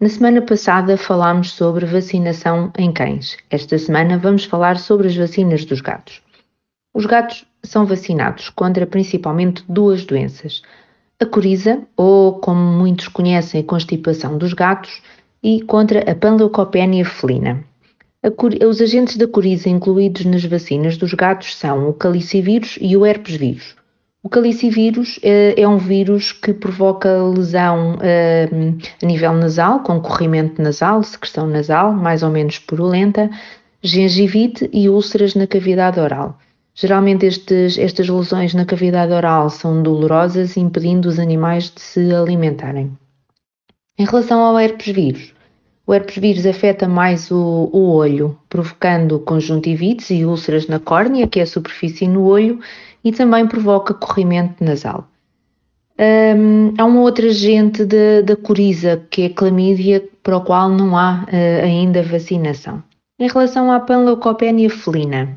Na semana passada falámos sobre vacinação em cães. Esta semana vamos falar sobre as vacinas dos gatos. Os gatos são vacinados contra principalmente duas doenças: a coriza, ou como muitos conhecem, a constipação dos gatos, e contra a panleucopenia felina. Os agentes da coriza incluídos nas vacinas dos gatos são o calicivírus e o herpes vírus. O calicivírus é, é um vírus que provoca lesão uh, a nível nasal, com corrimento nasal, secreção nasal, mais ou menos purulenta, gengivite e úlceras na cavidade oral. Geralmente estes, estas lesões na cavidade oral são dolorosas, impedindo os animais de se alimentarem. Em relação ao herpes vírus, o herpes vírus afeta mais o, o olho, provocando conjuntivites e úlceras na córnea, que é a superfície no olho, e também provoca corrimento nasal. Um, há uma outra agente da coriza, que é a clamídia, para o qual não há uh, ainda vacinação. Em relação à panleucopenia felina,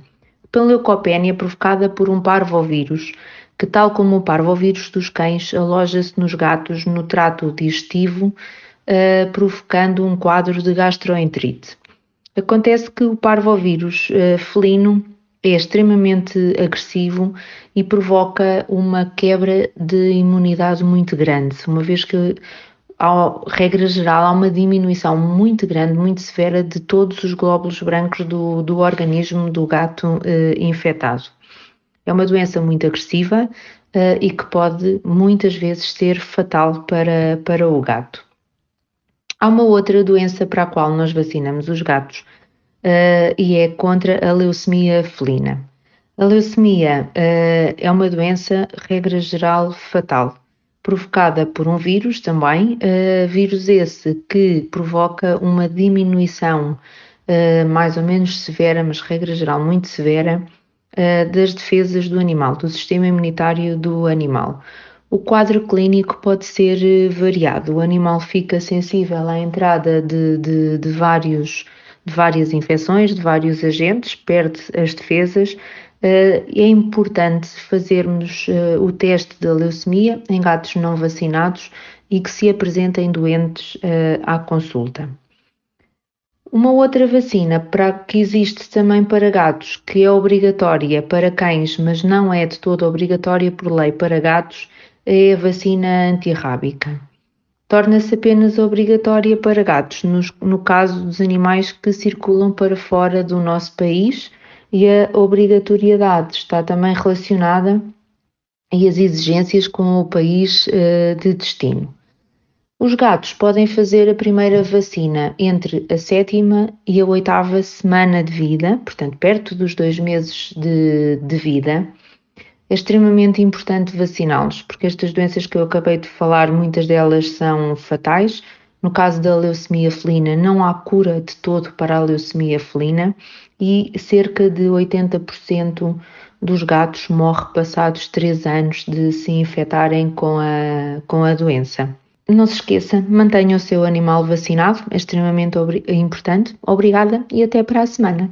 panleucopenia provocada por um parvovírus, que tal como o parvovírus dos cães, aloja-se nos gatos no trato digestivo, uh, provocando um quadro de gastroenterite. Acontece que o parvovírus uh, felino é extremamente agressivo e provoca uma quebra de imunidade muito grande, uma vez que, regra geral, há uma diminuição muito grande, muito severa de todos os glóbulos brancos do, do organismo do gato eh, infectado. É uma doença muito agressiva eh, e que pode muitas vezes ser fatal para, para o gato. Há uma outra doença para a qual nós vacinamos os gatos, uh, e é contra a leucemia felina. A leucemia uh, é uma doença, regra geral, fatal, provocada por um vírus também, uh, vírus esse que provoca uma diminuição mais ou menos severa, mas regra geral muito severa, das defesas do animal, do sistema imunitário do animal. O quadro clínico pode ser variado. O animal fica sensível à entrada de, de, de vários de várias infecções, de vários agentes, perde as defesas. Uh, é importante fazermos uh, o teste da leucemia em gatos não vacinados e que se apresentem doentes uh, à consulta. Uma outra vacina para, que existe também para gatos, que é obrigatória para cães, mas não é de todo obrigatória por lei para gatos, é a vacina antirrábica torna-se apenas obrigatória para gatos, no, no caso dos animais que circulam para fora do nosso país e a obrigatoriedade está também relacionada e as exigências com o país uh, de destino. Os gatos podem fazer a primeira vacina entre a sétima e a oitava semana de vida, portanto, perto dos dois meses de, de vida, é extremamente importante vaciná-los, porque estas doenças que eu acabei de falar, muitas delas são fatais. No caso da leucemia felina, não há cura de todo para a leucemia felina e cerca de 80% dos gatos morre passados 3 anos de se infectarem com a, com a doença. Não se esqueça, mantenha o seu animal vacinado, é extremamente importante. Obrigada e até para a semana.